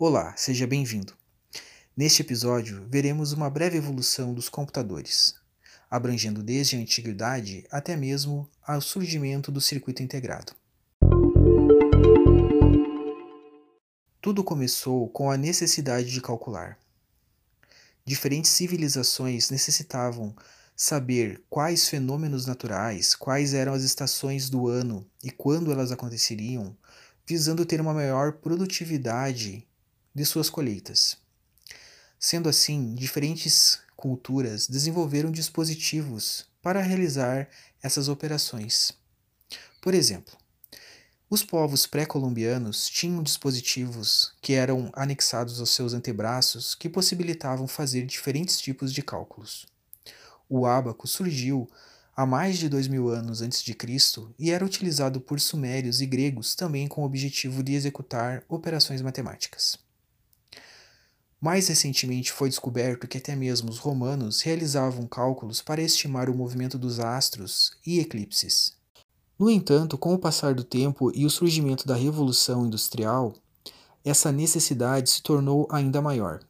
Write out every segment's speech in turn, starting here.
Olá, seja bem-vindo. Neste episódio, veremos uma breve evolução dos computadores, abrangendo desde a antiguidade até mesmo ao surgimento do circuito integrado. Tudo começou com a necessidade de calcular. Diferentes civilizações necessitavam saber quais fenômenos naturais, quais eram as estações do ano e quando elas aconteceriam, visando ter uma maior produtividade de suas colheitas. Sendo assim, diferentes culturas desenvolveram dispositivos para realizar essas operações. Por exemplo, os povos pré-colombianos tinham dispositivos que eram anexados aos seus antebraços que possibilitavam fazer diferentes tipos de cálculos. O ábaco surgiu há mais de dois mil anos antes de Cristo e era utilizado por sumérios e gregos também com o objetivo de executar operações matemáticas. Mais recentemente foi descoberto que até mesmo os romanos realizavam cálculos para estimar o movimento dos astros e eclipses. No entanto, com o passar do tempo e o surgimento da Revolução Industrial, essa necessidade se tornou ainda maior,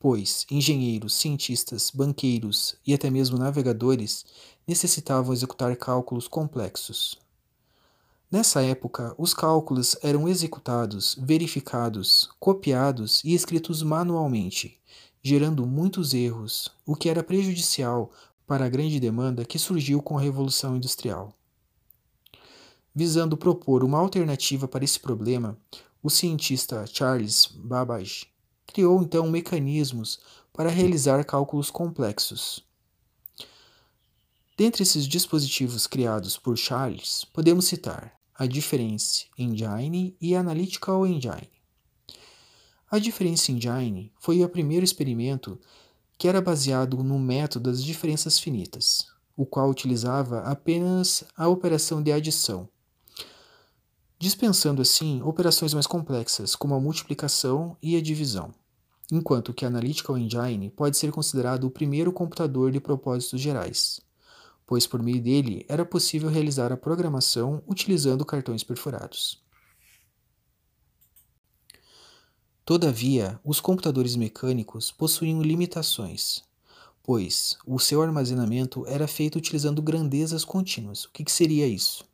pois engenheiros, cientistas, banqueiros e até mesmo navegadores necessitavam executar cálculos complexos. Nessa época, os cálculos eram executados, verificados, copiados e escritos manualmente, gerando muitos erros, o que era prejudicial para a grande demanda que surgiu com a Revolução Industrial. Visando propor uma alternativa para esse problema, o cientista Charles Babbage criou então mecanismos para realizar cálculos complexos. Dentre esses dispositivos criados por Charles, podemos citar a Difference Engine e Analytical Engine. A Difference Engine foi o primeiro experimento que era baseado no método das diferenças finitas, o qual utilizava apenas a operação de adição, dispensando assim operações mais complexas, como a multiplicação e a divisão, enquanto que a Analytical Engine pode ser considerado o primeiro computador de propósitos gerais pois por meio dele era possível realizar a programação utilizando cartões perfurados. Todavia, os computadores mecânicos possuíam limitações, pois o seu armazenamento era feito utilizando grandezas contínuas. O que, que seria isso?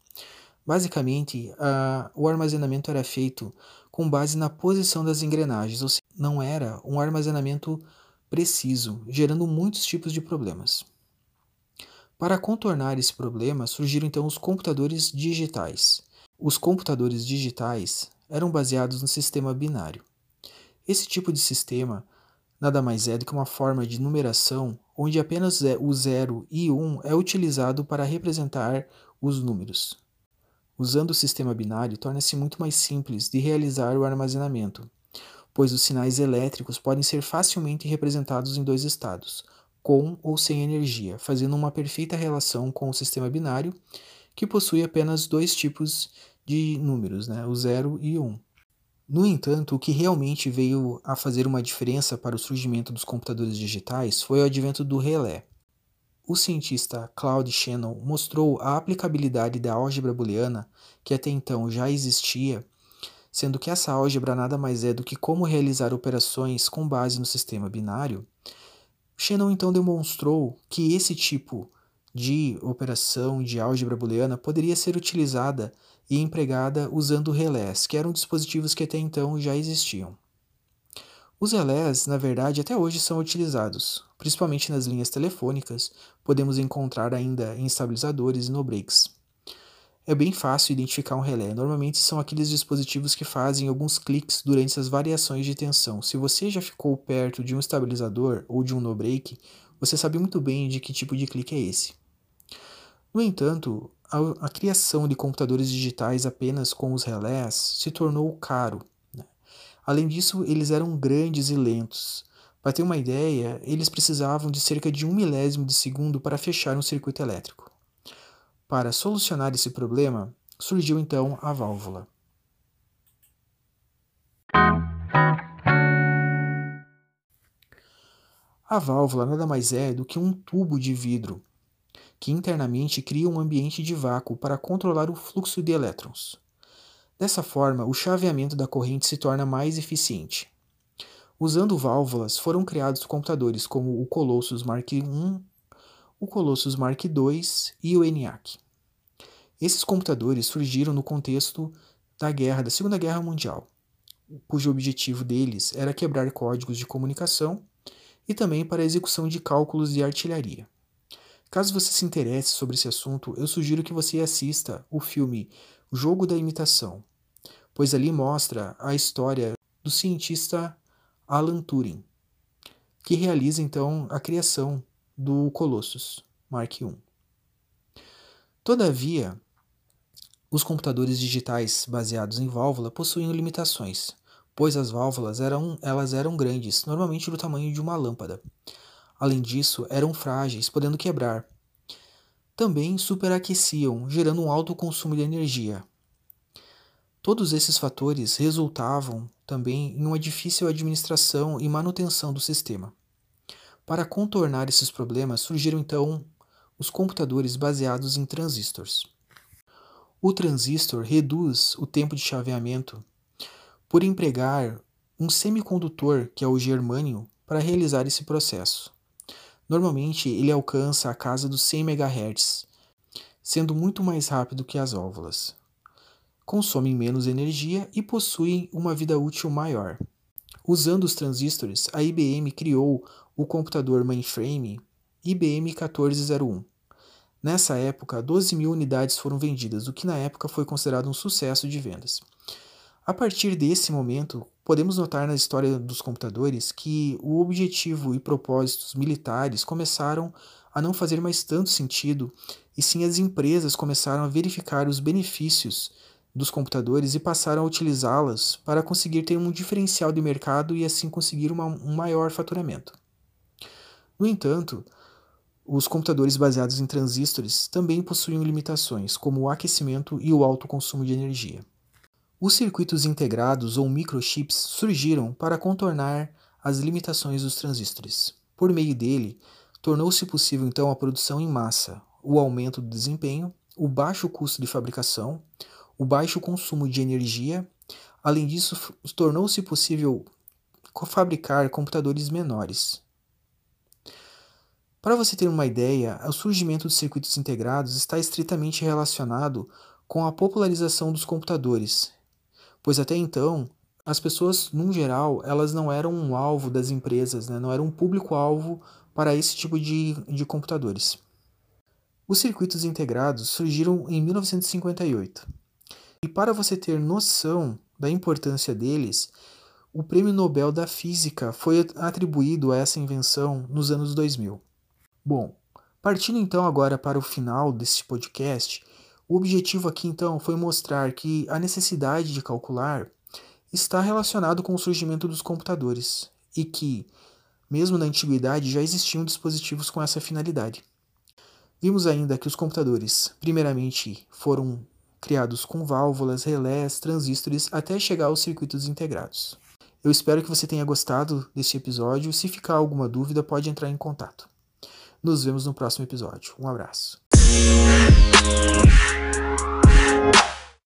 Basicamente, a, o armazenamento era feito com base na posição das engrenagens, ou seja, não era um armazenamento preciso, gerando muitos tipos de problemas. Para contornar esse problema, surgiram então os computadores digitais. Os computadores digitais eram baseados no sistema binário. Esse tipo de sistema nada mais é do que uma forma de numeração onde apenas o 0 e 1 um é utilizado para representar os números. Usando o sistema binário, torna-se muito mais simples de realizar o armazenamento, pois os sinais elétricos podem ser facilmente representados em dois estados, com ou sem energia, fazendo uma perfeita relação com o sistema binário, que possui apenas dois tipos de números, né, o 0 e o 1. No entanto, o que realmente veio a fazer uma diferença para o surgimento dos computadores digitais foi o advento do relé. O cientista Claude Shannon mostrou a aplicabilidade da álgebra booleana, que até então já existia, sendo que essa álgebra nada mais é do que como realizar operações com base no sistema binário, Shannon então demonstrou que esse tipo de operação de álgebra booleana poderia ser utilizada e empregada usando relés, que eram dispositivos que até então já existiam. Os relés, na verdade, até hoje são utilizados, principalmente nas linhas telefônicas, podemos encontrar ainda em estabilizadores e no breaks. É bem fácil identificar um relé. Normalmente são aqueles dispositivos que fazem alguns cliques durante as variações de tensão. Se você já ficou perto de um estabilizador ou de um no-break, você sabe muito bem de que tipo de clique é esse. No entanto, a, a criação de computadores digitais apenas com os relés se tornou caro. Né? Além disso, eles eram grandes e lentos. Para ter uma ideia, eles precisavam de cerca de um milésimo de segundo para fechar um circuito elétrico. Para solucionar esse problema, surgiu então a válvula. A válvula nada mais é do que um tubo de vidro que internamente cria um ambiente de vácuo para controlar o fluxo de elétrons. Dessa forma, o chaveamento da corrente se torna mais eficiente. Usando válvulas, foram criados computadores como o Colossus Mark I, o Colossus Mark II e o ENIAC. Esses computadores surgiram no contexto da guerra, da Segunda Guerra Mundial, cujo objetivo deles era quebrar códigos de comunicação e também para a execução de cálculos de artilharia. Caso você se interesse sobre esse assunto, eu sugiro que você assista o filme O Jogo da Imitação, pois ali mostra a história do cientista Alan Turing, que realiza então a criação do Colossus Mark I. Todavia, os computadores digitais baseados em válvula possuíam limitações, pois as válvulas eram, elas eram grandes, normalmente do tamanho de uma lâmpada. Além disso, eram frágeis, podendo quebrar. Também superaqueciam, gerando um alto consumo de energia. Todos esses fatores resultavam também em uma difícil administração e manutenção do sistema. Para contornar esses problemas, surgiram então os computadores baseados em transistores. O transistor reduz o tempo de chaveamento por empregar um semicondutor, que é o germânio, para realizar esse processo. Normalmente ele alcança a casa dos 100 MHz, sendo muito mais rápido que as válvulas. Consomem menos energia e possuem uma vida útil maior. Usando os transistores, a IBM criou o computador mainframe IBM 1401. Nessa época, 12 mil unidades foram vendidas, o que na época foi considerado um sucesso de vendas. A partir desse momento, podemos notar na história dos computadores que o objetivo e propósitos militares começaram a não fazer mais tanto sentido, e sim as empresas começaram a verificar os benefícios dos computadores e passaram a utilizá-las para conseguir ter um diferencial de mercado e assim conseguir uma, um maior faturamento. No entanto, os computadores baseados em transistores também possuíam limitações, como o aquecimento e o alto consumo de energia. Os circuitos integrados ou microchips surgiram para contornar as limitações dos transistores. Por meio dele, tornou-se possível então a produção em massa, o aumento do desempenho, o baixo custo de fabricação, o baixo consumo de energia. Além disso, tornou-se possível fabricar computadores menores. Para você ter uma ideia, o surgimento dos circuitos integrados está estritamente relacionado com a popularização dos computadores pois até então as pessoas, num geral, elas não eram um alvo das empresas, né? não eram um público-alvo para esse tipo de, de computadores. Os circuitos integrados surgiram em 1958. E para você ter noção da importância deles, o Prêmio Nobel da Física foi atribuído a essa invenção nos anos 2000. Bom, partindo então agora para o final desse podcast, o objetivo aqui então foi mostrar que a necessidade de calcular está relacionado com o surgimento dos computadores e que, mesmo na antiguidade, já existiam dispositivos com essa finalidade. Vimos ainda que os computadores, primeiramente, foram criados com válvulas, relés, transistores até chegar aos circuitos integrados. Eu espero que você tenha gostado desse episódio. Se ficar alguma dúvida, pode entrar em contato. Nos vemos no próximo episódio. Um abraço.